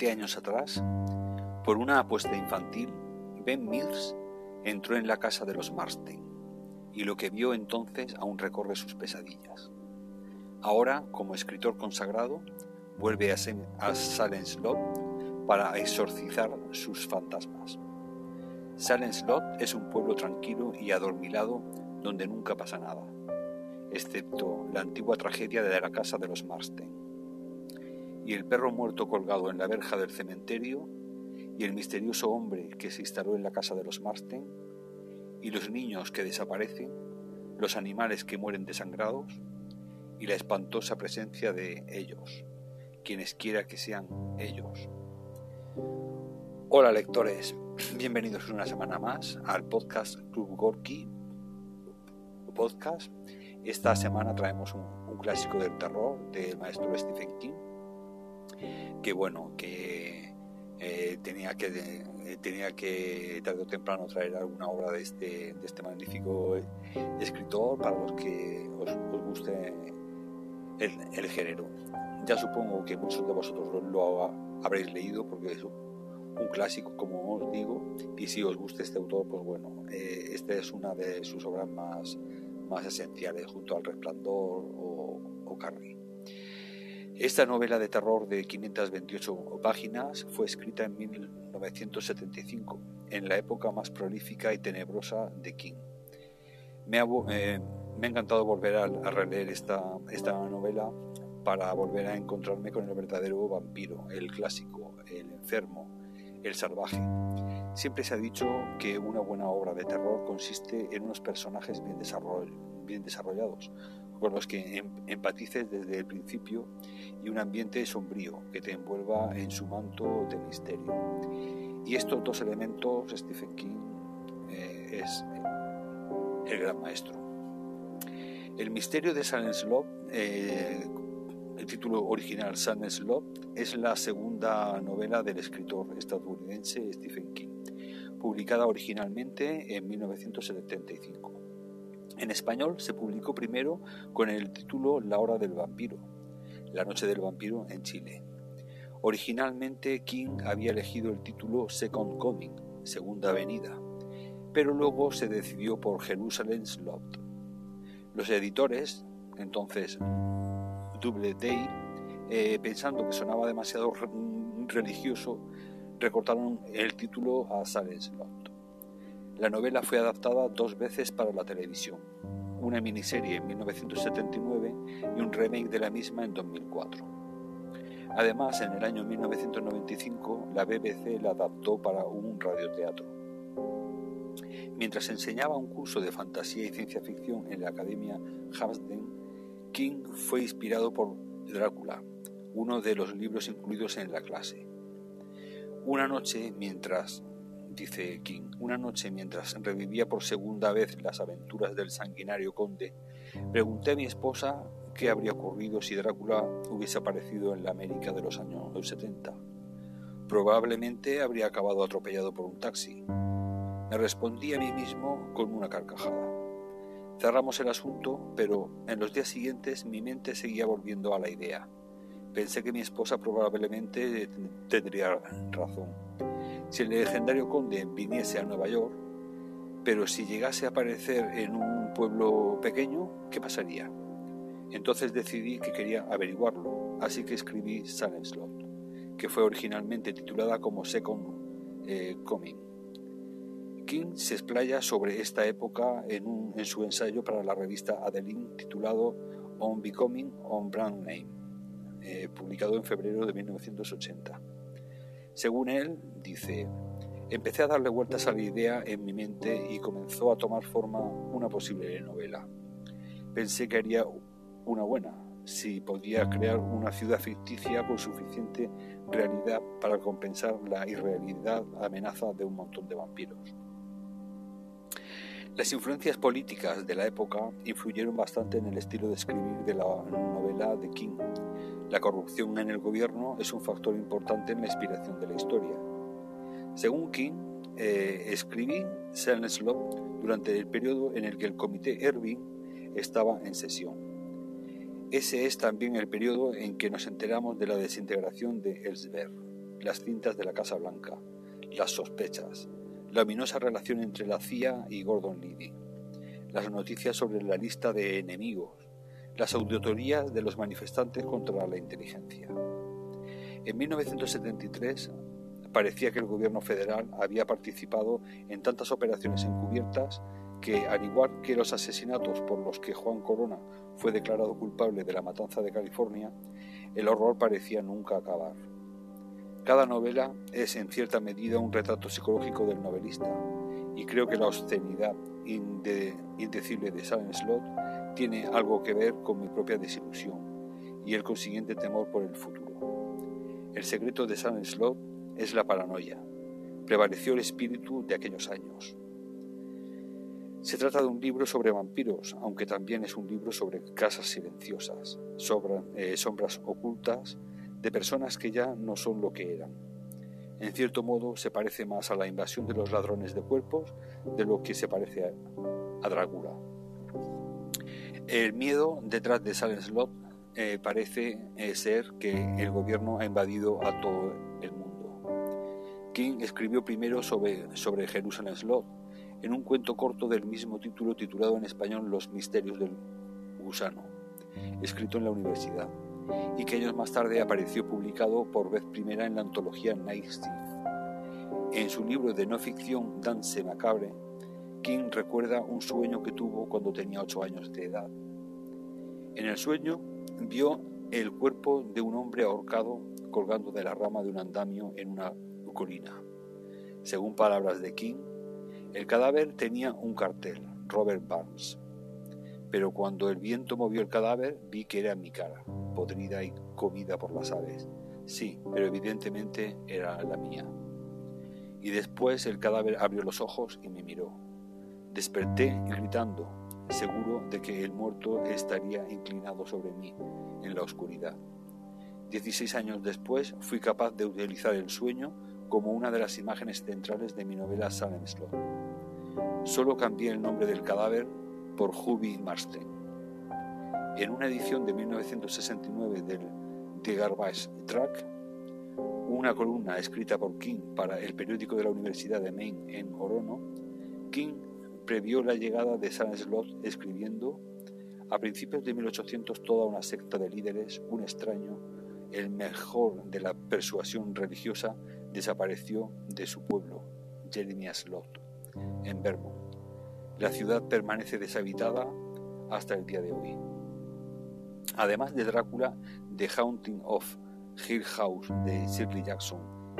Veinte años atrás, por una apuesta infantil, Ben Mills entró en la casa de los Marsden y lo que vio entonces aún recorre sus pesadillas. Ahora, como escritor consagrado, vuelve a, Salem Slot para exorcizar sus fantasmas. Salem Slot es un pueblo tranquilo y adormilado donde nunca pasa nada, excepto la antigua tragedia de la casa de los Marsden. Y el perro muerto colgado en la verja del cementerio, y el misterioso hombre que se instaló en la casa de los Marsden, y los niños que desaparecen, los animales que mueren desangrados, y la espantosa presencia de ellos, quienes quiera que sean ellos. Hola lectores, bienvenidos una semana más al podcast Club Gorky Podcast. Esta semana traemos un, clásico del terror del maestro Stephen King, que bueno, que eh, tenía que eh, tenía que tarde o temprano traer alguna obra de este, de este magnífico escritor para los que os, guste el, el, género. Ya supongo que muchos de vosotros lo, habréis leído porque es un clásico, como os digo, y si os gusta este autor, pues bueno, eh, esta es una de sus obras más, más esenciales, junto al Resplandor o, o. Esta novela de terror de 528 páginas fue escrita en 1975, en la época más prolífica y tenebrosa de King. Me ha, eh, me ha encantado volver a, releer esta, esta novela para volver a encontrarme con el verdadero vampiro, el clásico, el enfermo, el salvaje. Siempre se ha dicho que una buena obra de terror consiste en unos personajes bien desarrollados, con los que em, empatices desde el principio y un ambiente sombrío que te envuelva en su manto de misterio. Y estos dos elementos Stephen King eh, es el gran maestro. El misterio de Silence Love, eh, el título original Silence Love, es la segunda novela del escritor estadounidense Stephen King, publicada originalmente en 1975. En español se publicó primero con el título La hora del vampiro, La noche del vampiro en Chile. Originalmente King había elegido el título Second Coming, Segunda Venida, pero luego se decidió por Jerusalem's Lot. Los editores, entonces Double Day, eh, pensando que sonaba demasiado religioso, recortaron el título a Salem's Lot. La novela fue adaptada dos veces para la televisión, una miniserie en 1979 y un remake de la misma en 2004. Además, en el año 1995, la BBC la adaptó para un radioteatro. Mientras enseñaba un curso de fantasía y ciencia ficción en la Academia Hampden, King fue inspirado por Drácula, uno de los libros incluidos en la clase. Una noche, mientras dice King, una noche mientras revivía por segunda vez las aventuras del sanguinario conde, pregunté a mi esposa qué habría ocurrido si Drácula hubiese aparecido en la América de los años 70. Probablemente habría acabado atropellado por un taxi. Me respondí a mí mismo con una carcajada. Cerramos el asunto, pero en los días siguientes mi mente seguía volviendo a la idea. Pensé que mi esposa probablemente tendría razón si el legendario conde viniese a Nueva York, pero si llegase a aparecer en un pueblo pequeño, ¿qué pasaría? Entonces decidí que quería averiguarlo, así que escribí Salem Slot, que fue originalmente titulada como Second eh, Coming. King se explaya sobre esta época en, en su ensayo para la revista Adeline titulado On Becoming on Brand Name, eh, publicado en febrero de 1980. Según él, dice, empecé a darle vueltas a la idea en mi mente y comenzó a tomar forma una posible novela. Pensé que haría una buena, si podía crear una ciudad ficticia con suficiente realidad para compensar la irrealidad amenaza de un montón de vampiros. Las influencias políticas de la época influyeron bastante en el estilo de escribir de la novela de King. La corrupción en el gobierno es un factor importante en la inspiración de la historia. Según King, eh, escribí Silent Slot durante el periodo en el que el comité Irving estaba en sesión. Ese es también el periodo en que nos enteramos de la desintegración de Ellsberg, las cintas de la Casa Blanca, las sospechas, la ominosa relación entre la CIA y Gordon Liddy, las noticias sobre la lista de enemigos, las auditorías de los manifestantes contra la inteligencia. En 1973 parecía que el gobierno federal había participado en tantas operaciones encubiertas que, al igual que los asesinatos por los que Juan Corona fue declarado culpable de la matanza de California, el horror parecía nunca acabar. Cada novela es en cierta medida un retrato psicológico del novelista, y creo que la obscenidad indecible de Silent Slot tiene algo que ver con mi propia desilusión y el consiguiente temor por el futuro. El secreto de Silent Slot es la paranoia. Prevaleció el espíritu de aquellos años. Se trata de un libro sobre vampiros, aunque también es un libro sobre casas silenciosas, eh, sombras ocultas de personas que ya no son lo que eran. En cierto modo se parece más a la invasión de los ladrones de cuerpos de lo que se parece a, a. El miedo detrás de Silent Slot eh, parece eh, ser que el gobierno ha invadido a todo el mundo. King escribió primero sobre, sobre Jerusalem en un cuento corto del mismo título titulado en español Los misterios del gusano, escrito en la universidad y que años más tarde apareció publicado por vez primera en la antología Night En su libro de no ficción Dance Macabre, King recuerda un sueño que tuvo cuando tenía ocho años de edad. En el sueño vio el cuerpo de un hombre ahorcado colgando de la rama de un andamio en una colina. Según palabras de King, el cadáver tenía un cartel, Robert Barnes. Pero cuando el viento movió el cadáver, vi que era mi cara podrida y comida por las aves. Sí, pero evidentemente era la mía. Y después el cadáver abrió los ojos y me miró. Desperté gritando, seguro de que el muerto estaría inclinado sobre mí en la oscuridad. Dieciséis años después fui capaz de utilizar el sueño como una de las imágenes centrales de mi novela Salem Slot. Solo cambié el nombre del cadáver por Huby Marston en una edición de 1969 del The Garbage Track, una columna escrita por King para el periódico de la Universidad de Maine en Orono, King previó la llegada de San Slot escribiendo a principios de 1800 toda una secta de líderes, un extraño, el mejor de la persuasión religiosa, desapareció de su pueblo, Jeremiah Slot, en Vermont. La ciudad permanece deshabitada hasta el día de hoy. Además de Drácula, The Haunting of Hill House de Shirley Jackson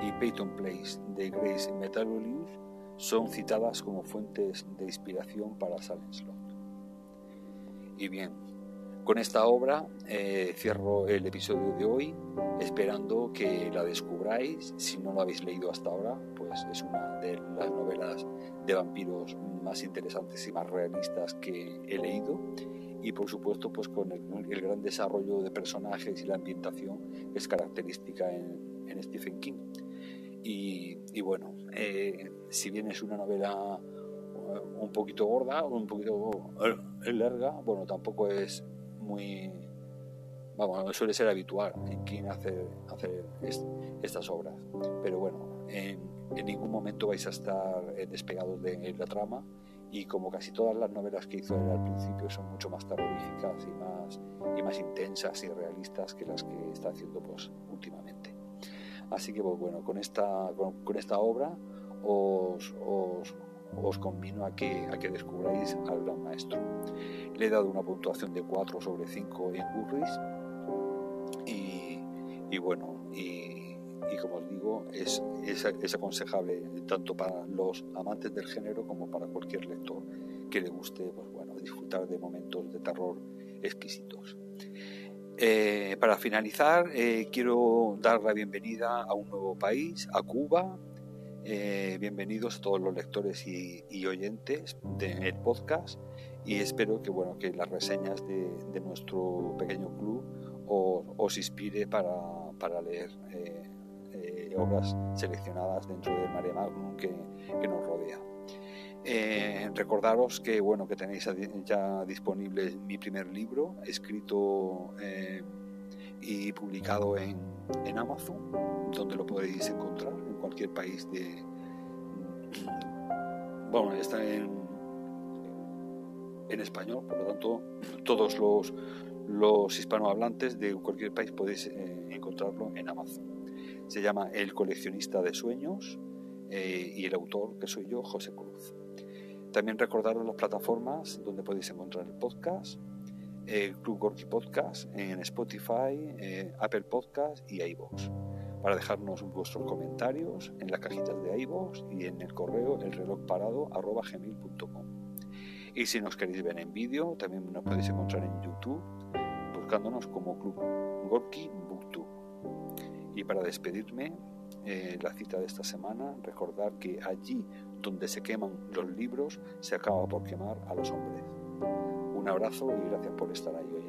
y Peyton Place de Grace Metallolius son citadas como fuentes de inspiración para Silent Slot. Y bien, con esta obra eh, cierro el episodio de hoy, esperando que la descubráis. Si no lo habéis leído hasta ahora, pues es una de las novelas de vampiros más interesantes y más realistas que he leído y por supuesto pues con el, gran desarrollo de personajes y la ambientación es característica en, Stephen King. Y, bueno, eh, si bien es una novela eh, un poquito gorda, un poquito eh, larga, bueno, tampoco es muy... Vamos, suele ser habitual en King hacer, hacer estas obras. Pero bueno, en, en ningún momento vais a estar despegados de la trama y como casi todas las novelas que hizo él al principio son mucho más terroríficas y más, y más intensas y realistas que las que está haciendo pues últimamente. Así que pues bueno, con esta, con, esta obra os, os, convino a que, a que descubráis al gran maestro. Le he dado una puntuación de 4 sobre 5 en Goodreads y, bueno, y y como os digo, es, es, aconsejable tanto para los amantes del género como para cualquier lector que le guste pues bueno, disfrutar de momentos de terror exquisitos. Eh, para finalizar, eh, quiero dar la bienvenida a un nuevo país, a Cuba. Eh, bienvenidos todos los lectores y, oyentes del podcast y espero que, bueno, que las reseñas de, nuestro pequeño club os, inspire para, para leer obras seleccionadas dentro del mare magnum que, nos rodea. Eh, recordaros que bueno que tenéis ya disponible mi primer libro escrito eh, y publicado en, en, Amazon donde lo podéis encontrar en cualquier país de bueno está en en español por lo tanto todos los los hispanohablantes de cualquier país podéis eh, encontrarlo en Amazon se llama El coleccionista de sueños y el autor que soy yo José Cruz también recordaros las plataformas donde podéis encontrar el podcast, el Club Gorky Podcast en Spotify, eh, Apple Podcast y iVoox. Para dejarnos vuestros comentarios en las cajitas de iVoox y en el correo elrelojparado.gmail.com. Y si nos queréis ver en vídeo, también nos podéis encontrar en YouTube buscándonos como Club Gorky Booktube. Y para despedirme, eh, la cita de esta semana, recordar que allí donde se queman los libros se acaba por quemar a los hombres. Un abrazo y gracias por estar ahí hoy